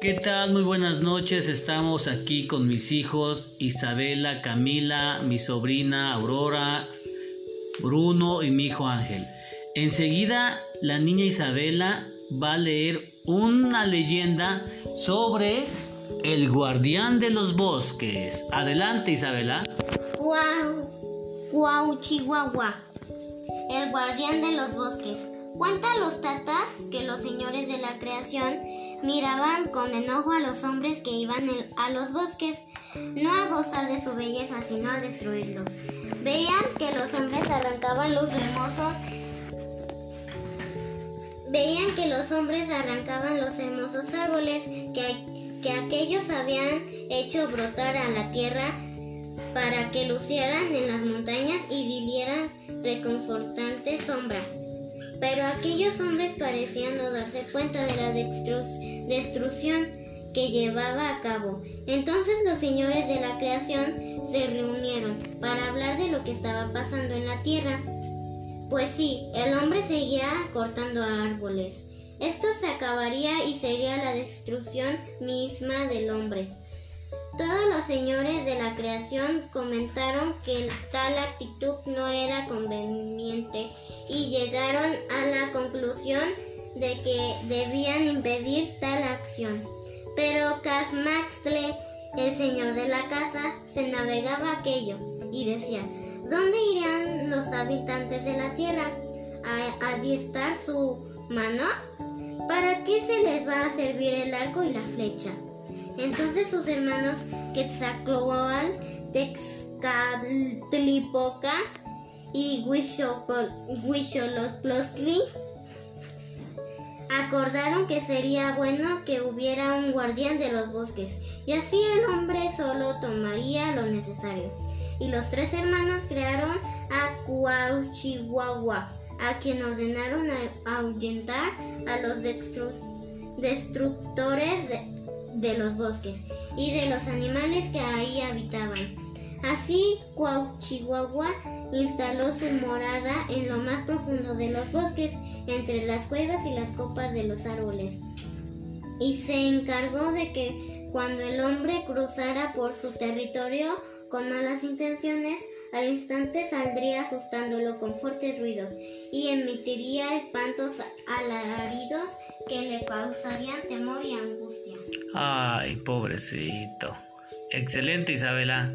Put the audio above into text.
¿Qué tal? Muy buenas noches. Estamos aquí con mis hijos Isabela, Camila, mi sobrina Aurora, Bruno y mi hijo Ángel. Enseguida la niña Isabela va a leer una leyenda sobre el guardián de los bosques. Adelante Isabela. Guau, guau, chihuahua. El guardián de los bosques. Cuenta los tatas que los señores de la creación miraban con enojo a los hombres que iban a los bosques, no a gozar de su belleza, sino a destruirlos. Veían que los hombres arrancaban los hermosos Veían que los hombres arrancaban los hermosos árboles que, que aquellos habían hecho brotar a la tierra para que lucieran en las montañas y dieran reconfortante sombra. Pero aquellos hombres parecían no darse cuenta de la destrucción que llevaba a cabo. Entonces los señores de la creación se reunieron para hablar de lo que estaba pasando en la tierra. Pues sí, el hombre seguía cortando árboles. Esto se acabaría y sería la destrucción misma del hombre. Todos los señores de la creación comentaron que tal actitud no era conveniente llegaron a la conclusión de que debían impedir tal acción. Pero Casmaxle, el señor de la casa, se navegaba aquello y decía, ¿dónde irán los habitantes de la tierra? ¿A adiestar su mano? ¿Para qué se les va a servir el arco y la flecha? Entonces sus hermanos Quetzalcoatl, Texcatlipoca y Huixolotl acordaron que sería bueno que hubiera un guardián de los bosques, y así el hombre solo tomaría lo necesario. Y los tres hermanos crearon a Cuauchihuahua, a quien ordenaron ahuyentar a los destructores de, de los bosques y de los animales que ahí habitaban. Así, Chihuahua instaló su morada en lo más profundo de los bosques, entre las cuevas y las copas de los árboles, y se encargó de que cuando el hombre cruzara por su territorio con malas intenciones, al instante saldría asustándolo con fuertes ruidos y emitiría espantos alaridos que le causarían temor y angustia. Ay, pobrecito. Excelente, Isabela.